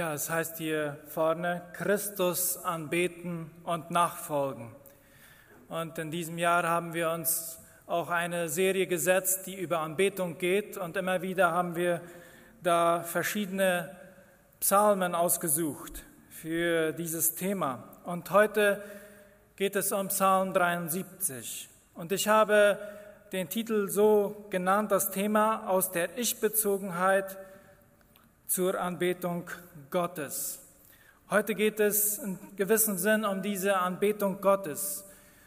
Ja, es heißt hier vorne, Christus anbeten und nachfolgen. Und in diesem Jahr haben wir uns auch eine Serie gesetzt, die über Anbetung geht. Und immer wieder haben wir da verschiedene Psalmen ausgesucht für dieses Thema. Und heute geht es um Psalm 73. Und ich habe den Titel so genannt, das Thema aus der Ich-Bezogenheit zur Anbetung Gottes. Heute geht es in gewissem Sinn um diese Anbetung Gottes,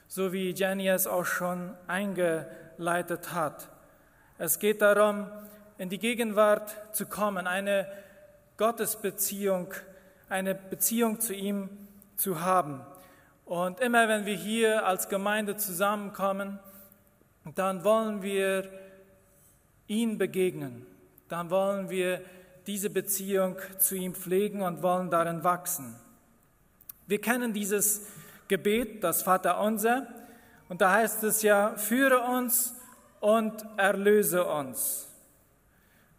so wie Jenny es auch schon eingeleitet hat. Es geht darum, in die Gegenwart zu kommen, eine Gottesbeziehung, eine Beziehung zu ihm zu haben. Und immer wenn wir hier als Gemeinde zusammenkommen, dann wollen wir ihn begegnen, dann wollen wir diese Beziehung zu ihm pflegen und wollen darin wachsen. Wir kennen dieses Gebet, das Vater unser, und da heißt es ja, führe uns und erlöse uns.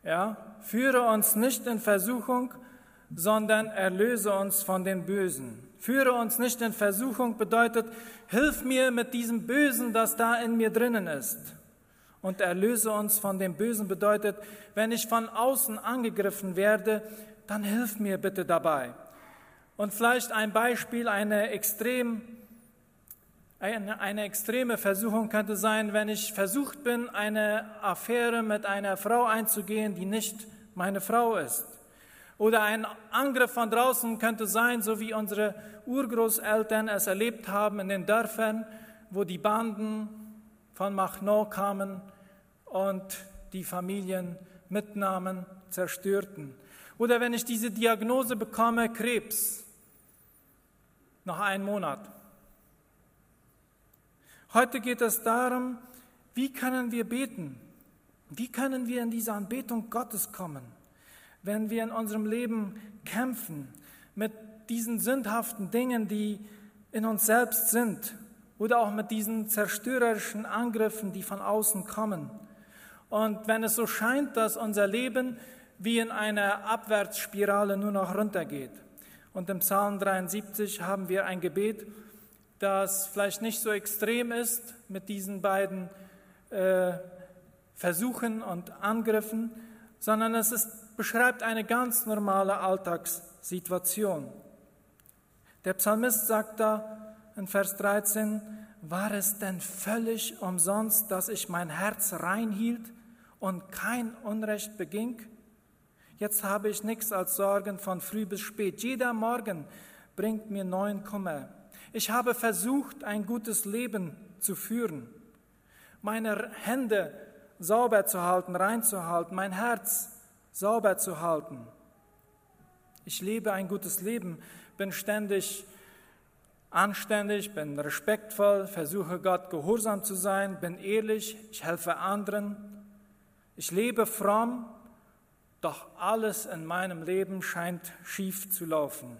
Ja, führe uns nicht in Versuchung, sondern erlöse uns von den Bösen. Führe uns nicht in Versuchung bedeutet, hilf mir mit diesem Bösen, das da in mir drinnen ist und erlöse uns von dem Bösen bedeutet, wenn ich von außen angegriffen werde, dann hilf mir bitte dabei. Und vielleicht ein Beispiel, eine, extrem, eine, eine extreme Versuchung könnte sein, wenn ich versucht bin, eine Affäre mit einer Frau einzugehen, die nicht meine Frau ist. Oder ein Angriff von draußen könnte sein, so wie unsere Urgroßeltern es erlebt haben in den Dörfern, wo die Banden von Machno kamen und die Familien mitnahmen, zerstörten. Oder wenn ich diese Diagnose bekomme, Krebs, nach einem Monat. Heute geht es darum, wie können wir beten? Wie können wir in diese Anbetung Gottes kommen, wenn wir in unserem Leben kämpfen mit diesen sündhaften Dingen, die in uns selbst sind, oder auch mit diesen zerstörerischen Angriffen, die von außen kommen? Und wenn es so scheint, dass unser Leben wie in einer Abwärtsspirale nur noch runtergeht. Und im Psalm 73 haben wir ein Gebet, das vielleicht nicht so extrem ist mit diesen beiden äh, Versuchen und Angriffen, sondern es ist, beschreibt eine ganz normale Alltagssituation. Der Psalmist sagt da in Vers 13, war es denn völlig umsonst, dass ich mein Herz reinhielt und kein Unrecht beging? Jetzt habe ich nichts als Sorgen von früh bis spät. Jeder Morgen bringt mir neuen Kummer. Ich habe versucht, ein gutes Leben zu führen, meine Hände sauber zu halten, reinzuhalten, mein Herz sauber zu halten. Ich lebe ein gutes Leben, bin ständig anständig, bin respektvoll, versuche Gott gehorsam zu sein, bin ehrlich, ich helfe anderen, ich lebe fromm, doch alles in meinem Leben scheint schief zu laufen.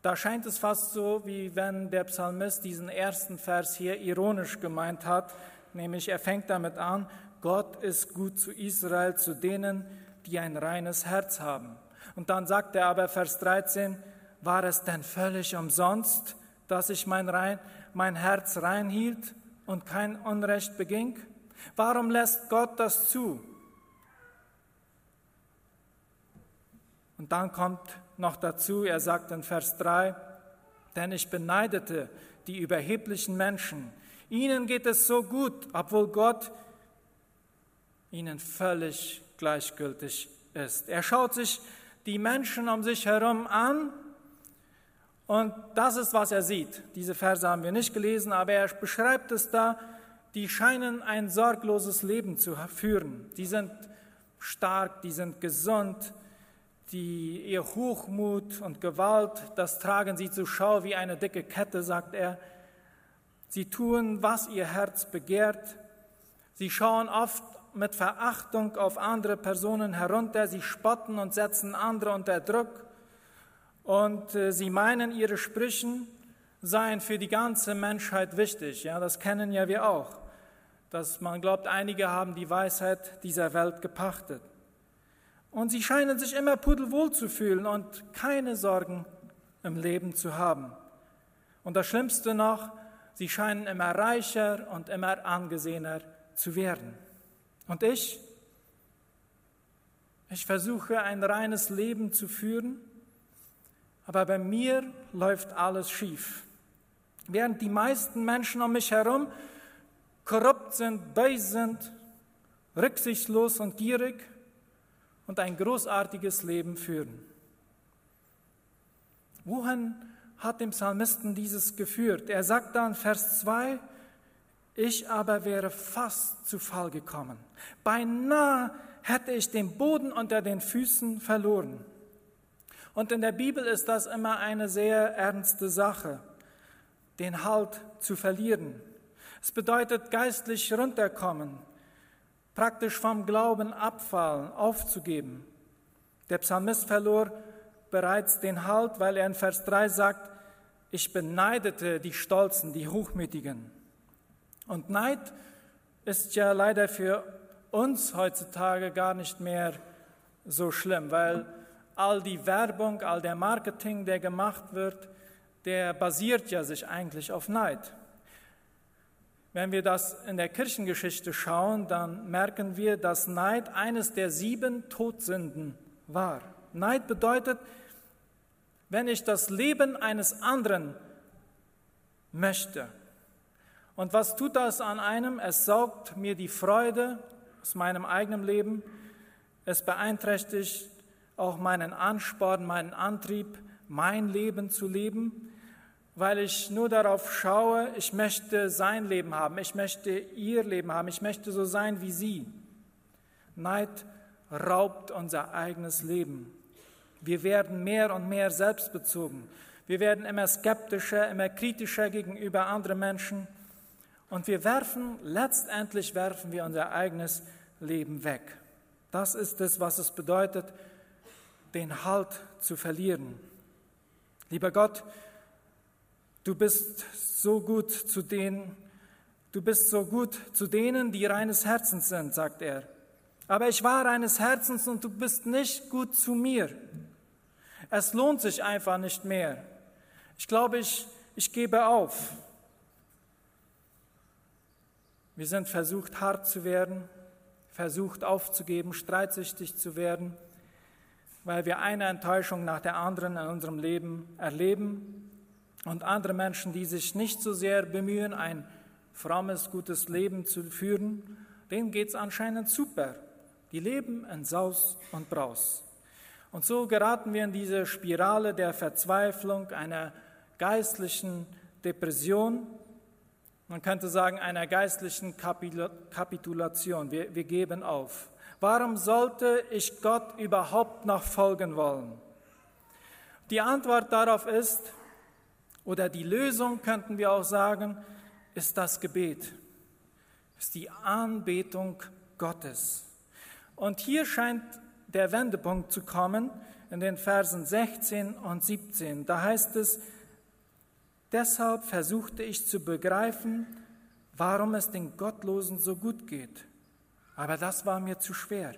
Da scheint es fast so, wie wenn der Psalmist diesen ersten Vers hier ironisch gemeint hat, nämlich er fängt damit an, Gott ist gut zu Israel, zu denen, die ein reines Herz haben. Und dann sagt er aber, Vers 13, war es denn völlig umsonst, dass ich mein, rein, mein Herz reinhielt und kein Unrecht beging? Warum lässt Gott das zu? Und dann kommt noch dazu, er sagt in Vers 3, denn ich beneidete die überheblichen Menschen. Ihnen geht es so gut, obwohl Gott ihnen völlig gleichgültig ist. Er schaut sich die Menschen um sich herum an und das ist, was er sieht. Diese Verse haben wir nicht gelesen, aber er beschreibt es da die scheinen ein sorgloses Leben zu führen. Die sind stark, die sind gesund, die, ihr Hochmut und Gewalt, das tragen sie zur Schau wie eine dicke Kette, sagt er. Sie tun, was ihr Herz begehrt. Sie schauen oft mit Verachtung auf andere Personen herunter. Sie spotten und setzen andere unter Druck. Und äh, sie meinen, ihre Sprüchen seien für die ganze Menschheit wichtig. Ja, das kennen ja wir auch dass man glaubt, einige haben die Weisheit dieser Welt gepachtet. Und sie scheinen sich immer pudelwohl zu fühlen und keine Sorgen im Leben zu haben. Und das Schlimmste noch, sie scheinen immer reicher und immer angesehener zu werden. Und ich, ich versuche ein reines Leben zu führen, aber bei mir läuft alles schief. Während die meisten Menschen um mich herum korrupt sind, böse sind, rücksichtslos und gierig und ein großartiges Leben führen. Wohin hat dem Psalmisten dieses geführt? Er sagt dann Vers 2, ich aber wäre fast zu Fall gekommen. Beinahe hätte ich den Boden unter den Füßen verloren. Und in der Bibel ist das immer eine sehr ernste Sache, den Halt zu verlieren. Es bedeutet geistlich runterkommen, praktisch vom Glauben abfallen, aufzugeben. Der Psalmist verlor bereits den Halt, weil er in Vers 3 sagt, ich beneidete die Stolzen, die Hochmütigen. Und Neid ist ja leider für uns heutzutage gar nicht mehr so schlimm, weil all die Werbung, all der Marketing, der gemacht wird, der basiert ja sich eigentlich auf Neid. Wenn wir das in der Kirchengeschichte schauen, dann merken wir, dass Neid eines der sieben Todsünden war. Neid bedeutet, wenn ich das Leben eines anderen möchte. Und was tut das an einem? Es saugt mir die Freude aus meinem eigenen Leben. Es beeinträchtigt auch meinen Ansporn, meinen Antrieb, mein Leben zu leben weil ich nur darauf schaue, ich möchte sein Leben haben, ich möchte ihr Leben haben, ich möchte so sein wie sie. Neid raubt unser eigenes Leben. Wir werden mehr und mehr selbstbezogen. Wir werden immer skeptischer, immer kritischer gegenüber anderen Menschen. Und wir werfen, letztendlich werfen wir unser eigenes Leben weg. Das ist es, was es bedeutet, den Halt zu verlieren. Lieber Gott, Du bist so gut zu denen, du bist so gut zu denen, die reines Herzens sind, sagt er. Aber ich war reines Herzens und du bist nicht gut zu mir. Es lohnt sich einfach nicht mehr. Ich glaube, ich, ich gebe auf. Wir sind versucht, hart zu werden, versucht aufzugeben, streitsüchtig zu werden, weil wir eine Enttäuschung nach der anderen in unserem Leben erleben und andere Menschen, die sich nicht so sehr bemühen, ein frommes, gutes Leben zu führen, denen geht es anscheinend super. Die leben in Saus und Braus. Und so geraten wir in diese Spirale der Verzweiflung, einer geistlichen Depression, man könnte sagen einer geistlichen Kapitulation. Wir, wir geben auf. Warum sollte ich Gott überhaupt noch folgen wollen? Die Antwort darauf ist, oder die Lösung, könnten wir auch sagen, ist das Gebet, ist die Anbetung Gottes. Und hier scheint der Wendepunkt zu kommen in den Versen 16 und 17. Da heißt es, deshalb versuchte ich zu begreifen, warum es den Gottlosen so gut geht. Aber das war mir zu schwer,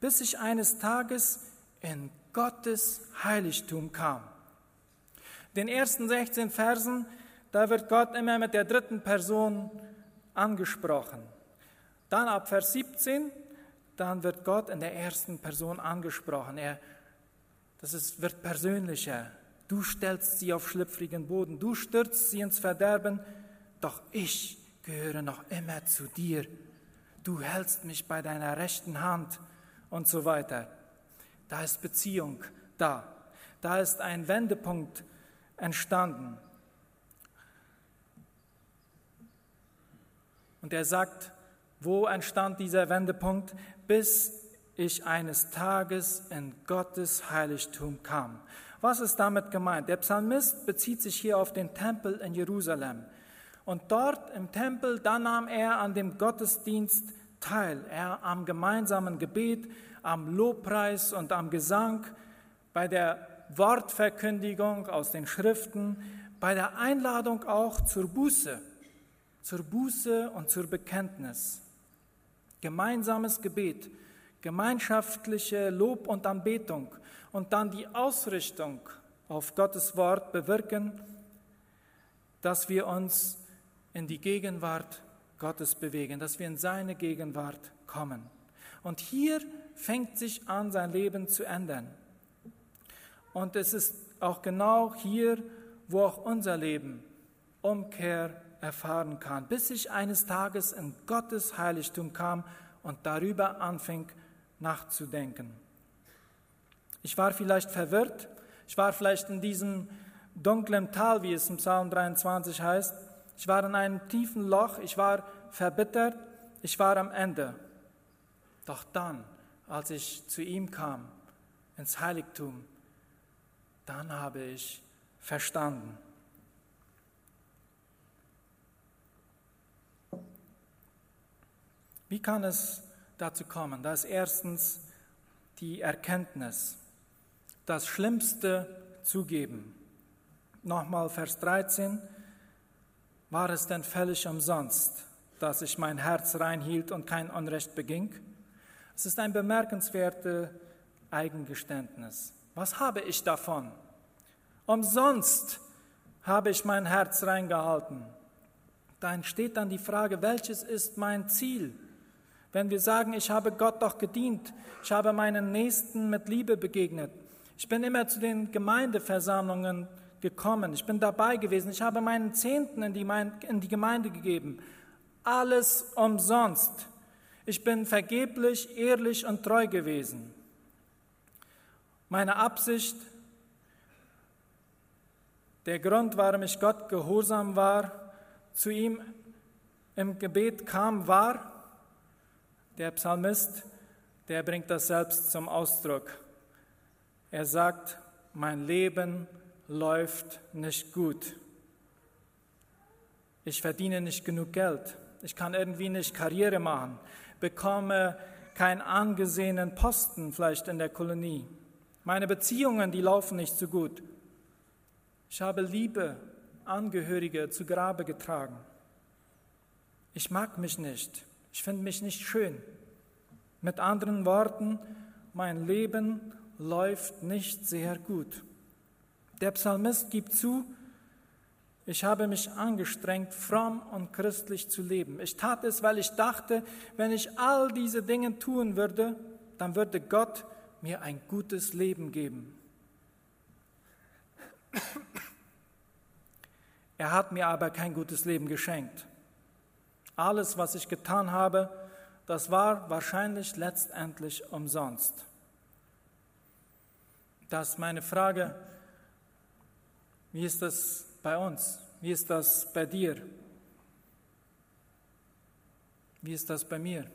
bis ich eines Tages in Gottes Heiligtum kam den ersten 16 Versen, da wird Gott immer mit der dritten Person angesprochen. Dann ab Vers 17, dann wird Gott in der ersten Person angesprochen. Er, das ist, wird persönlicher. Du stellst sie auf schlüpfrigen Boden, du stürzt sie ins Verderben, doch ich gehöre noch immer zu dir. Du hältst mich bei deiner rechten Hand und so weiter. Da ist Beziehung da. Da ist ein Wendepunkt entstanden. Und er sagt, wo entstand dieser Wendepunkt? Bis ich eines Tages in Gottes Heiligtum kam. Was ist damit gemeint? Der Psalmist bezieht sich hier auf den Tempel in Jerusalem. Und dort im Tempel, da nahm er an dem Gottesdienst teil. Er am gemeinsamen Gebet, am Lobpreis und am Gesang, bei der Wortverkündigung aus den Schriften, bei der Einladung auch zur Buße, zur Buße und zur Bekenntnis. Gemeinsames Gebet, gemeinschaftliche Lob und Anbetung und dann die Ausrichtung auf Gottes Wort bewirken, dass wir uns in die Gegenwart Gottes bewegen, dass wir in seine Gegenwart kommen. Und hier fängt sich an, sein Leben zu ändern. Und es ist auch genau hier, wo auch unser Leben Umkehr erfahren kann, bis ich eines Tages in Gottes Heiligtum kam und darüber anfing nachzudenken. Ich war vielleicht verwirrt, ich war vielleicht in diesem dunklen Tal, wie es im Psalm 23 heißt, ich war in einem tiefen Loch, ich war verbittert, ich war am Ende. Doch dann, als ich zu ihm kam, ins Heiligtum, dann habe ich verstanden. Wie kann es dazu kommen? Da ist erstens die Erkenntnis, das Schlimmste zugeben. Nochmal Vers 13. War es denn völlig umsonst, dass ich mein Herz reinhielt und kein Unrecht beging? Es ist ein bemerkenswertes Eigengeständnis. Was habe ich davon? Umsonst habe ich mein Herz reingehalten. Da entsteht dann die Frage, welches ist mein Ziel? Wenn wir sagen, ich habe Gott doch gedient, ich habe meinen Nächsten mit Liebe begegnet, ich bin immer zu den Gemeindeversammlungen gekommen, ich bin dabei gewesen, ich habe meinen Zehnten in die, in die Gemeinde gegeben, alles umsonst. Ich bin vergeblich, ehrlich und treu gewesen. Meine Absicht, der Grund, warum ich Gott gehorsam war, zu ihm im Gebet kam, war, der Psalmist, der bringt das selbst zum Ausdruck. Er sagt, mein Leben läuft nicht gut. Ich verdiene nicht genug Geld. Ich kann irgendwie nicht Karriere machen, bekomme keinen angesehenen Posten vielleicht in der Kolonie. Meine Beziehungen, die laufen nicht so gut. Ich habe liebe Angehörige zu Grabe getragen. Ich mag mich nicht. Ich finde mich nicht schön. Mit anderen Worten, mein Leben läuft nicht sehr gut. Der Psalmist gibt zu, ich habe mich angestrengt, fromm und christlich zu leben. Ich tat es, weil ich dachte, wenn ich all diese Dinge tun würde, dann würde Gott mir ein gutes Leben geben. Er hat mir aber kein gutes Leben geschenkt. Alles, was ich getan habe, das war wahrscheinlich letztendlich umsonst. Das ist meine Frage, wie ist das bei uns? Wie ist das bei dir? Wie ist das bei mir?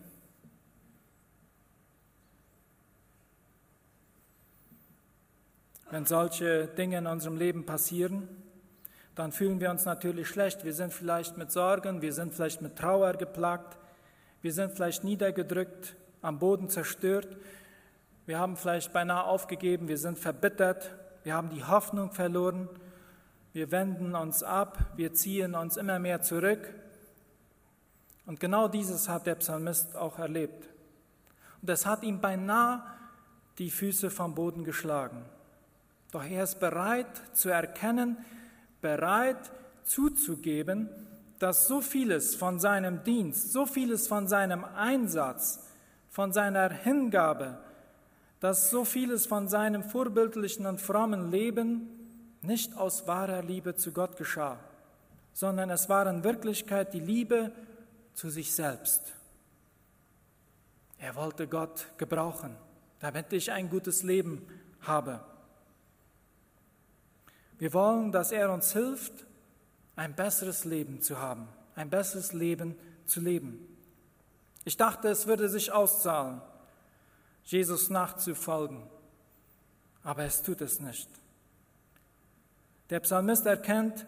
Wenn solche Dinge in unserem Leben passieren, dann fühlen wir uns natürlich schlecht. Wir sind vielleicht mit Sorgen, wir sind vielleicht mit Trauer geplagt, wir sind vielleicht niedergedrückt, am Boden zerstört, wir haben vielleicht beinahe aufgegeben, wir sind verbittert, wir haben die Hoffnung verloren, wir wenden uns ab, wir ziehen uns immer mehr zurück. Und genau dieses hat der Psalmist auch erlebt. Und es hat ihm beinahe die Füße vom Boden geschlagen. Doch er ist bereit zu erkennen, bereit zuzugeben, dass so vieles von seinem Dienst, so vieles von seinem Einsatz, von seiner Hingabe, dass so vieles von seinem vorbildlichen und frommen Leben nicht aus wahrer Liebe zu Gott geschah, sondern es war in Wirklichkeit die Liebe zu sich selbst. Er wollte Gott gebrauchen, damit ich ein gutes Leben habe. Wir wollen, dass er uns hilft, ein besseres Leben zu haben, ein besseres Leben zu leben. Ich dachte, es würde sich auszahlen, Jesus nachzufolgen, aber es tut es nicht. Der Psalmist erkennt,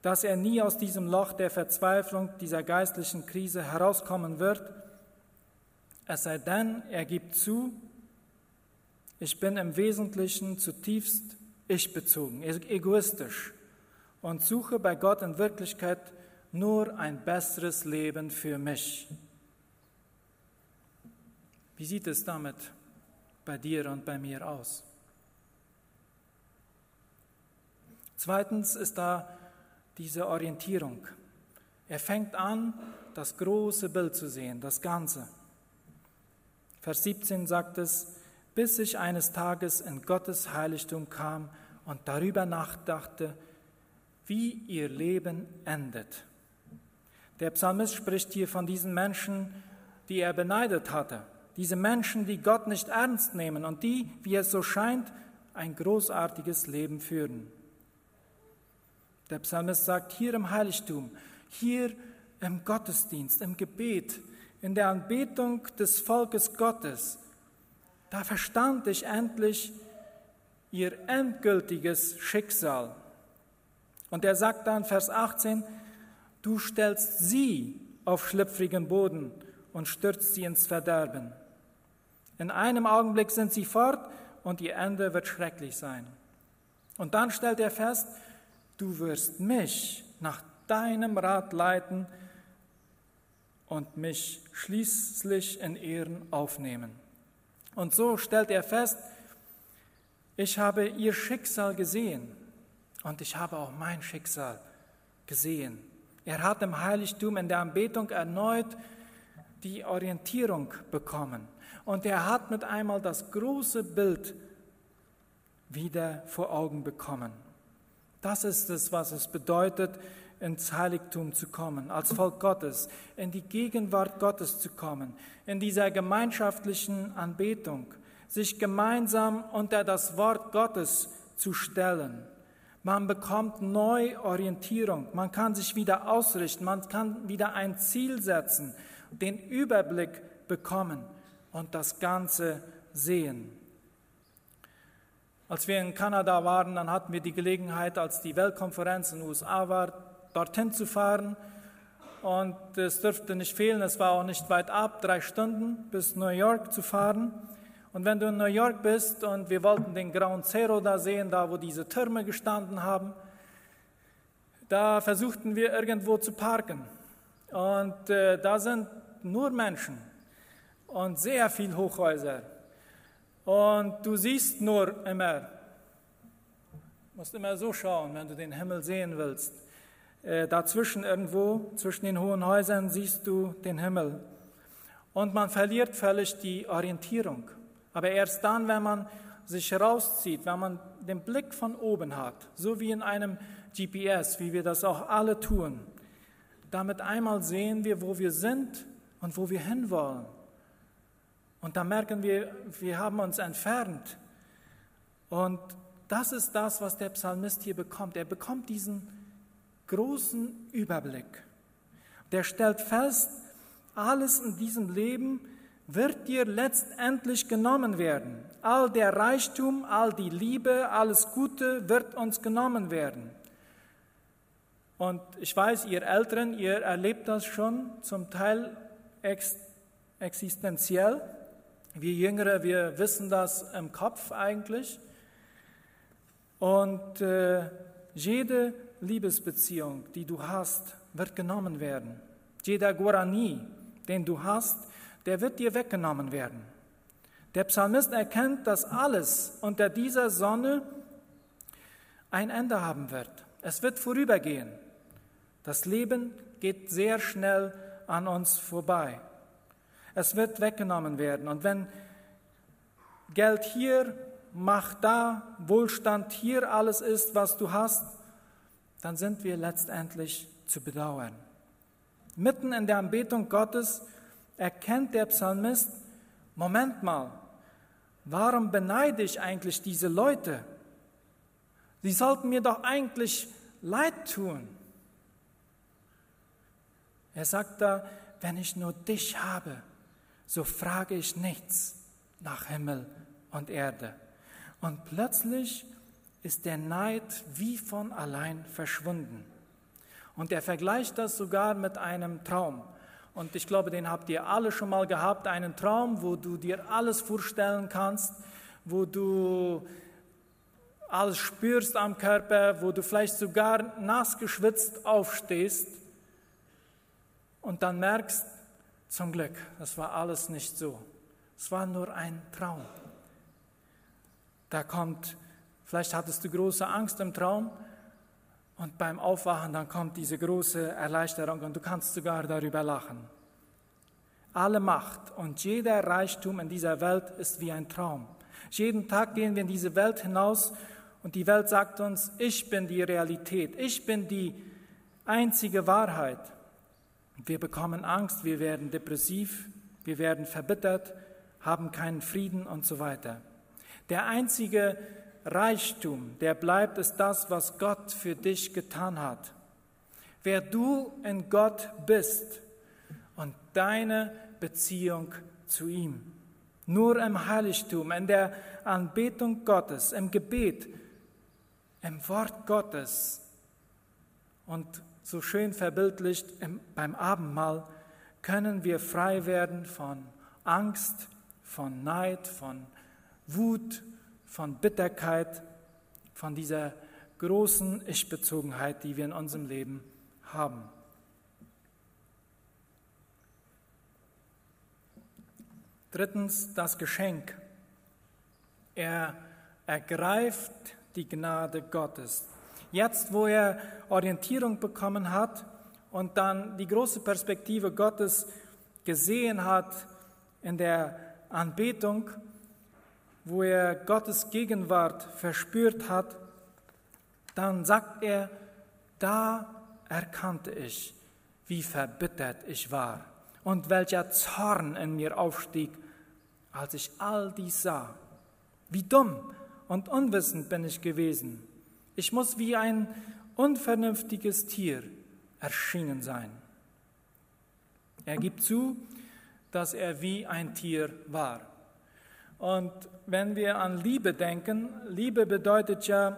dass er nie aus diesem Loch der Verzweiflung, dieser geistlichen Krise herauskommen wird, es sei denn, er gibt zu, ich bin im Wesentlichen zutiefst ich bezogen, egoistisch und suche bei Gott in Wirklichkeit nur ein besseres Leben für mich. Wie sieht es damit bei dir und bei mir aus? Zweitens ist da diese Orientierung. Er fängt an, das große Bild zu sehen, das Ganze. Vers 17 sagt es, bis ich eines Tages in Gottes Heiligtum kam und darüber nachdachte, wie ihr Leben endet. Der Psalmist spricht hier von diesen Menschen, die er beneidet hatte. Diese Menschen, die Gott nicht ernst nehmen und die, wie es so scheint, ein großartiges Leben führen. Der Psalmist sagt, hier im Heiligtum, hier im Gottesdienst, im Gebet, in der Anbetung des Volkes Gottes, da verstand ich endlich ihr endgültiges Schicksal. Und er sagt dann, Vers 18, du stellst sie auf schlüpfrigen Boden und stürzt sie ins Verderben. In einem Augenblick sind sie fort und ihr Ende wird schrecklich sein. Und dann stellt er fest, du wirst mich nach deinem Rat leiten und mich schließlich in Ehren aufnehmen. Und so stellt er fest, ich habe ihr Schicksal gesehen und ich habe auch mein Schicksal gesehen. Er hat im Heiligtum in der Anbetung erneut die Orientierung bekommen und er hat mit einmal das große Bild wieder vor Augen bekommen. Das ist es, was es bedeutet, ins Heiligtum zu kommen, als Volk Gottes, in die Gegenwart Gottes zu kommen, in dieser gemeinschaftlichen Anbetung, sich gemeinsam unter das Wort Gottes zu stellen. Man bekommt neu Orientierung, man kann sich wieder ausrichten, man kann wieder ein Ziel setzen, den Überblick bekommen und das Ganze sehen. Als wir in Kanada waren, dann hatten wir die Gelegenheit, als die Weltkonferenz in den USA war, dorthin zu fahren. Und es dürfte nicht fehlen, es war auch nicht weit ab, drei Stunden bis New York zu fahren. Und wenn du in New York bist und wir wollten den Grauen Zero da sehen, da wo diese Türme gestanden haben, da versuchten wir irgendwo zu parken. Und äh, da sind nur Menschen und sehr viel Hochhäuser. Und du siehst nur immer, musst immer so schauen, wenn du den Himmel sehen willst. Äh, dazwischen irgendwo, zwischen den hohen Häusern, siehst du den Himmel. Und man verliert völlig die Orientierung. Aber erst dann, wenn man sich rauszieht, wenn man den Blick von oben hat, so wie in einem GPS, wie wir das auch alle tun, damit einmal sehen wir, wo wir sind und wo wir hinwollen. Und da merken wir, wir haben uns entfernt. Und das ist das, was der Psalmist hier bekommt. Er bekommt diesen großen Überblick. Der stellt fest, alles in diesem Leben wird dir letztendlich genommen werden. All der Reichtum, all die Liebe, alles Gute wird uns genommen werden. Und ich weiß, ihr Älteren, ihr erlebt das schon zum Teil ex existenziell. Wir Jüngere, wir wissen das im Kopf eigentlich. Und äh, jede Liebesbeziehung, die du hast, wird genommen werden. Jeder Guarani, den du hast, der wird dir weggenommen werden. Der Psalmist erkennt, dass alles unter dieser Sonne ein Ende haben wird. Es wird vorübergehen. Das Leben geht sehr schnell an uns vorbei. Es wird weggenommen werden. Und wenn Geld hier, Macht da, Wohlstand hier alles ist, was du hast, dann sind wir letztendlich zu bedauern. Mitten in der Anbetung Gottes erkennt der Psalmist, Moment mal, warum beneide ich eigentlich diese Leute? Sie sollten mir doch eigentlich leid tun. Er sagt da, wenn ich nur dich habe, so frage ich nichts nach Himmel und Erde. Und plötzlich ist der Neid wie von allein verschwunden. Und er vergleicht das sogar mit einem Traum. Und ich glaube, den habt ihr alle schon mal gehabt, einen Traum, wo du dir alles vorstellen kannst, wo du alles spürst am Körper, wo du vielleicht sogar nass geschwitzt aufstehst und dann merkst, zum Glück, das war alles nicht so. Es war nur ein Traum. Da kommt, vielleicht hattest du große Angst im Traum und beim Aufwachen dann kommt diese große Erleichterung und du kannst sogar darüber lachen. Alle Macht und jeder Reichtum in dieser Welt ist wie ein Traum. Jeden Tag gehen wir in diese Welt hinaus und die Welt sagt uns, ich bin die Realität, ich bin die einzige Wahrheit. Wir bekommen Angst, wir werden depressiv, wir werden verbittert, haben keinen Frieden und so weiter. Der einzige Reichtum, der bleibt, ist das, was Gott für dich getan hat. Wer du in Gott bist und deine Beziehung zu ihm. Nur im Heiligtum, in der Anbetung Gottes, im Gebet, im Wort Gottes und so schön verbildlicht im, beim Abendmahl können wir frei werden von Angst, von Neid, von Wut, von Bitterkeit, von dieser großen Ich-Bezogenheit, die wir in unserem Leben haben. Drittens das Geschenk. Er ergreift die Gnade Gottes. Jetzt, wo er Orientierung bekommen hat und dann die große Perspektive Gottes gesehen hat in der Anbetung, wo er Gottes Gegenwart verspürt hat, dann sagt er, da erkannte ich, wie verbittert ich war und welcher Zorn in mir aufstieg, als ich all dies sah. Wie dumm und unwissend bin ich gewesen. Ich muss wie ein unvernünftiges Tier erschienen sein. Er gibt zu, dass er wie ein Tier war. Und wenn wir an Liebe denken, Liebe bedeutet ja,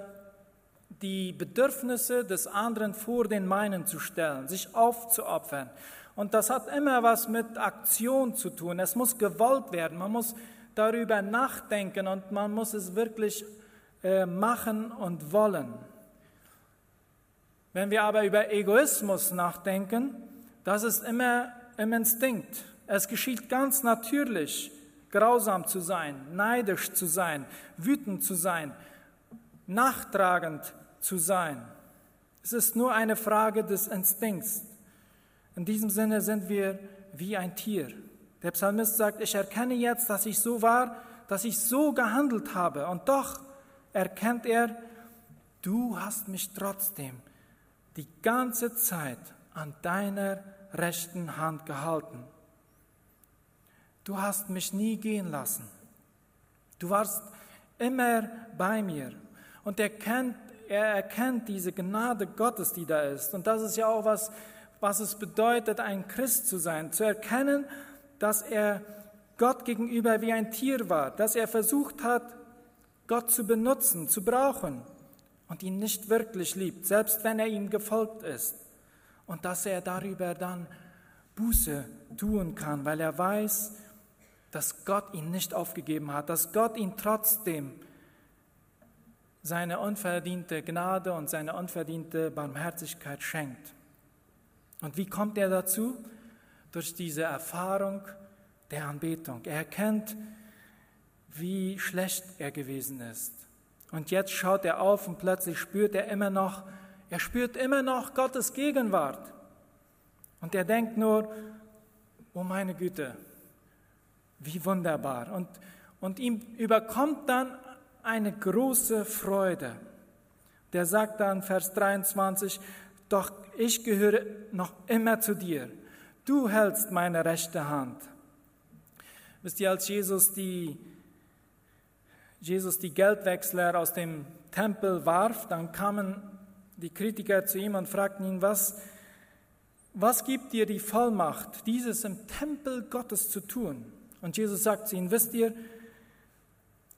die Bedürfnisse des anderen vor den meinen zu stellen, sich aufzuopfern. Und das hat immer was mit Aktion zu tun. Es muss gewollt werden. Man muss darüber nachdenken und man muss es wirklich äh, machen und wollen. Wenn wir aber über Egoismus nachdenken, das ist immer im Instinkt. Es geschieht ganz natürlich, grausam zu sein, neidisch zu sein, wütend zu sein, nachtragend zu sein. Es ist nur eine Frage des Instinkts. In diesem Sinne sind wir wie ein Tier. Der Psalmist sagt, ich erkenne jetzt, dass ich so war, dass ich so gehandelt habe. Und doch erkennt er, du hast mich trotzdem die ganze Zeit an deiner rechten Hand gehalten. Du hast mich nie gehen lassen. Du warst immer bei mir. Und er, kennt, er erkennt diese Gnade Gottes, die da ist. Und das ist ja auch was, was es bedeutet, ein Christ zu sein, zu erkennen, dass er Gott gegenüber wie ein Tier war, dass er versucht hat, Gott zu benutzen, zu brauchen und ihn nicht wirklich liebt, selbst wenn er ihm gefolgt ist. Und dass er darüber dann Buße tun kann, weil er weiß, dass Gott ihn nicht aufgegeben hat, dass Gott ihn trotzdem seine unverdiente Gnade und seine unverdiente Barmherzigkeit schenkt. Und wie kommt er dazu? Durch diese Erfahrung der Anbetung. Er erkennt, wie schlecht er gewesen ist. Und jetzt schaut er auf und plötzlich spürt er immer noch, er spürt immer noch Gottes Gegenwart. Und er denkt nur, oh meine Güte, wie wunderbar. Und, und ihm überkommt dann eine große Freude. Der sagt dann, Vers 23, doch ich gehöre noch immer zu dir. Du hältst meine rechte Hand. Wisst ihr, als Jesus die, Jesus die Geldwechsler aus dem Tempel warf, dann kamen die Kritiker zu ihm und fragten ihn, was, was gibt dir die Vollmacht, dieses im Tempel Gottes zu tun? Und Jesus sagt zu ihnen, wisst ihr,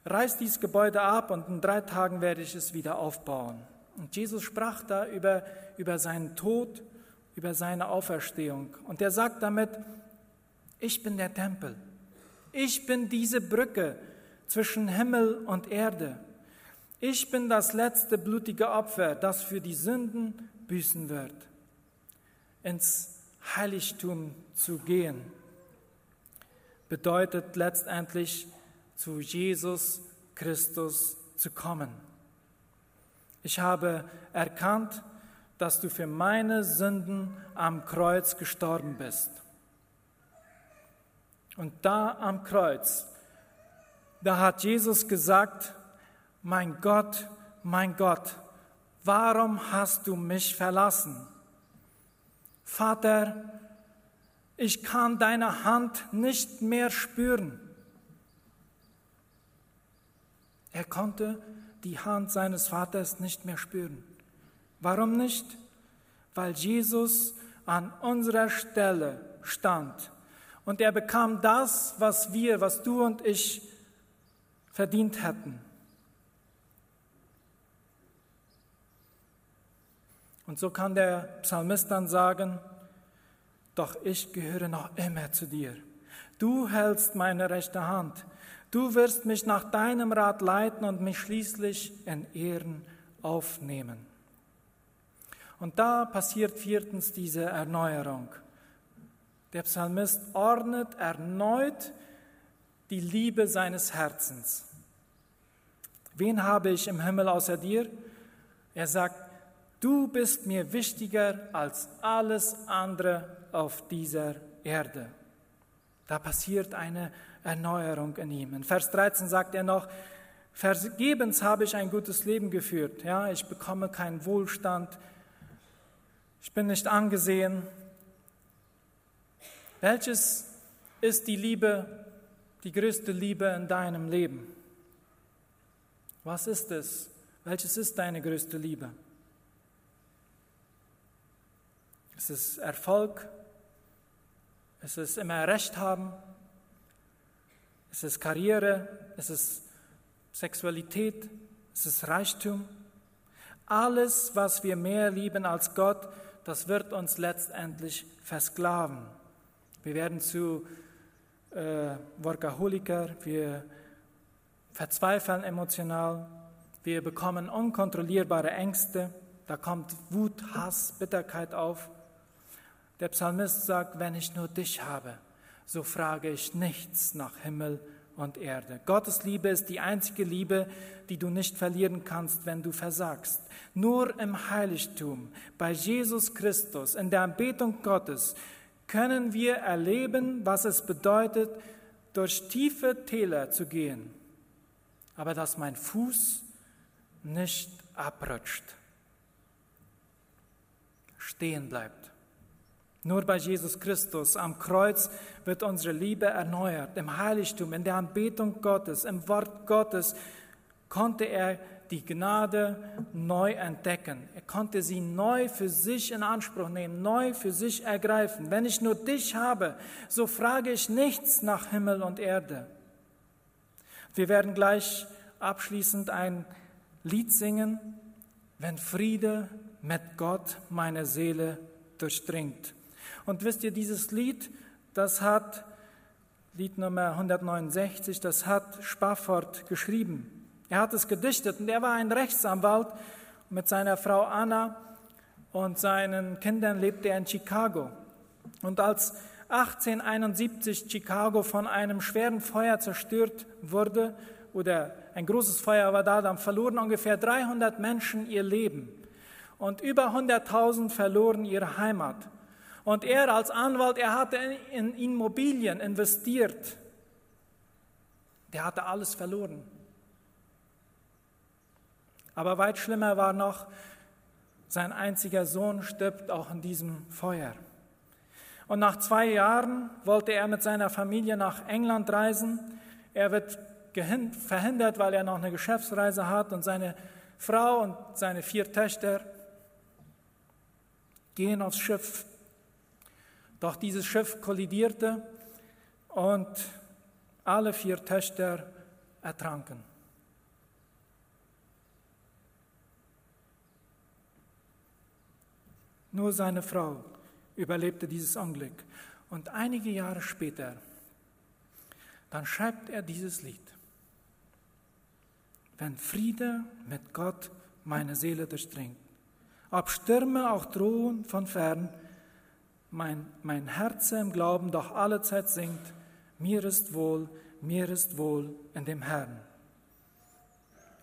reißt dieses Gebäude ab und in drei Tagen werde ich es wieder aufbauen. Und Jesus sprach da über, über seinen Tod, über seine Auferstehung. Und er sagt damit, ich bin der Tempel. Ich bin diese Brücke zwischen Himmel und Erde. Ich bin das letzte blutige Opfer, das für die Sünden büßen wird, ins Heiligtum zu gehen bedeutet letztendlich zu Jesus Christus zu kommen. Ich habe erkannt, dass du für meine Sünden am Kreuz gestorben bist. Und da am Kreuz, da hat Jesus gesagt, mein Gott, mein Gott, warum hast du mich verlassen? Vater, ich kann deine Hand nicht mehr spüren. Er konnte die Hand seines Vaters nicht mehr spüren. Warum nicht? Weil Jesus an unserer Stelle stand und er bekam das, was wir, was du und ich verdient hätten. Und so kann der Psalmist dann sagen, doch ich gehöre noch immer zu dir. Du hältst meine rechte Hand. Du wirst mich nach deinem Rat leiten und mich schließlich in Ehren aufnehmen. Und da passiert viertens diese Erneuerung. Der Psalmist ordnet erneut die Liebe seines Herzens. Wen habe ich im Himmel außer dir? Er sagt, du bist mir wichtiger als alles andere auf dieser Erde. Da passiert eine Erneuerung in ihm. In Vers 13 sagt er noch, vergebens habe ich ein gutes Leben geführt. Ja, ich bekomme keinen Wohlstand. Ich bin nicht angesehen. Welches ist die Liebe, die größte Liebe in deinem Leben? Was ist es? Welches ist deine größte Liebe? Ist es Erfolg? Ist es immer Recht haben? Ist es Karriere? Ist es Sexualität? Ist es Reichtum? Alles, was wir mehr lieben als Gott, das wird uns letztendlich versklaven. Wir werden zu äh, Workaholiker, wir verzweifeln emotional, wir bekommen unkontrollierbare Ängste, da kommt Wut, Hass, Bitterkeit auf. Der Psalmist sagt, wenn ich nur dich habe, so frage ich nichts nach Himmel und Erde. Gottes Liebe ist die einzige Liebe, die du nicht verlieren kannst, wenn du versagst. Nur im Heiligtum, bei Jesus Christus, in der Anbetung Gottes, können wir erleben, was es bedeutet, durch tiefe Täler zu gehen, aber dass mein Fuß nicht abrutscht, stehen bleibt. Nur bei Jesus Christus am Kreuz wird unsere Liebe erneuert. Im Heiligtum, in der Anbetung Gottes, im Wort Gottes konnte er die Gnade neu entdecken. Er konnte sie neu für sich in Anspruch nehmen, neu für sich ergreifen. Wenn ich nur dich habe, so frage ich nichts nach Himmel und Erde. Wir werden gleich abschließend ein Lied singen, wenn Friede mit Gott meine Seele durchdringt. Und wisst ihr, dieses Lied, das hat, Lied Nummer 169, das hat Spafford geschrieben. Er hat es gedichtet und er war ein Rechtsanwalt. Mit seiner Frau Anna und seinen Kindern lebte er in Chicago. Und als 1871 Chicago von einem schweren Feuer zerstört wurde, oder ein großes Feuer war da, dann verloren ungefähr 300 Menschen ihr Leben und über 100.000 verloren ihre Heimat. Und er als Anwalt, er hatte in Immobilien investiert. Der hatte alles verloren. Aber weit schlimmer war noch, sein einziger Sohn stirbt auch in diesem Feuer. Und nach zwei Jahren wollte er mit seiner Familie nach England reisen. Er wird verhindert, weil er noch eine Geschäftsreise hat und seine Frau und seine vier Töchter gehen aufs Schiff doch dieses Schiff kollidierte und alle vier Töchter ertranken. Nur seine Frau überlebte dieses Unglück. Und einige Jahre später, dann schreibt er dieses Lied. Wenn Friede mit Gott meine Seele durchdringt, ob Stürme auch drohen von fern, mein, mein Herz im Glauben doch allezeit singt, mir ist wohl, mir ist wohl in dem Herrn.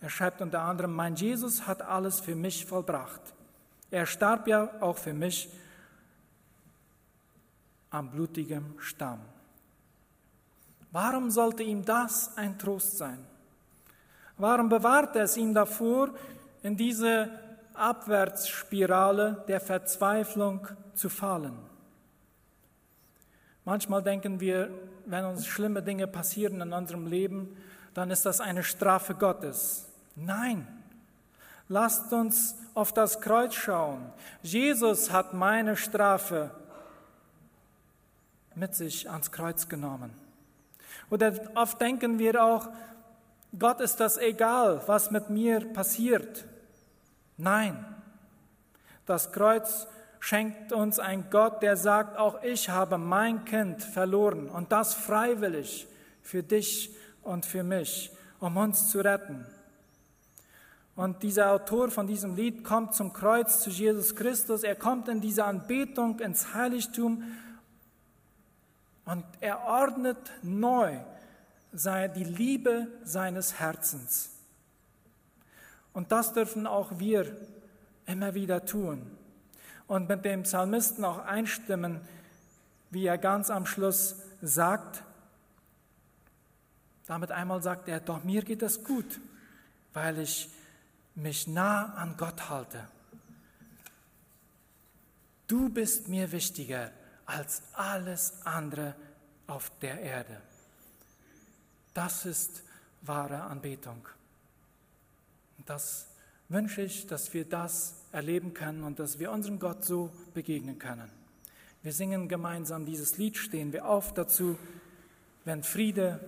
Er schreibt unter anderem, mein Jesus hat alles für mich vollbracht. Er starb ja auch für mich am blutigen Stamm. Warum sollte ihm das ein Trost sein? Warum bewahrt es ihm davor, in diese Abwärtsspirale der Verzweiflung zu fallen? Manchmal denken wir, wenn uns schlimme Dinge passieren in unserem Leben, dann ist das eine Strafe Gottes. Nein, lasst uns auf das Kreuz schauen. Jesus hat meine Strafe mit sich ans Kreuz genommen. Oder oft denken wir auch, Gott ist das egal, was mit mir passiert. Nein, das Kreuz schenkt uns ein Gott, der sagt, auch ich habe mein Kind verloren und das freiwillig für dich und für mich, um uns zu retten. Und dieser Autor von diesem Lied kommt zum Kreuz zu Jesus Christus, er kommt in diese Anbetung ins Heiligtum und er ordnet neu die Liebe seines Herzens. Und das dürfen auch wir immer wieder tun. Und mit dem Psalmisten auch einstimmen, wie er ganz am Schluss sagt, damit einmal sagt er, doch mir geht es gut, weil ich mich nah an Gott halte. Du bist mir wichtiger als alles andere auf der Erde. Das ist wahre Anbetung. Das wünsche ich, dass wir das erleben können und dass wir unserem Gott so begegnen können. Wir singen gemeinsam dieses Lied, stehen wir auf dazu, wenn Friede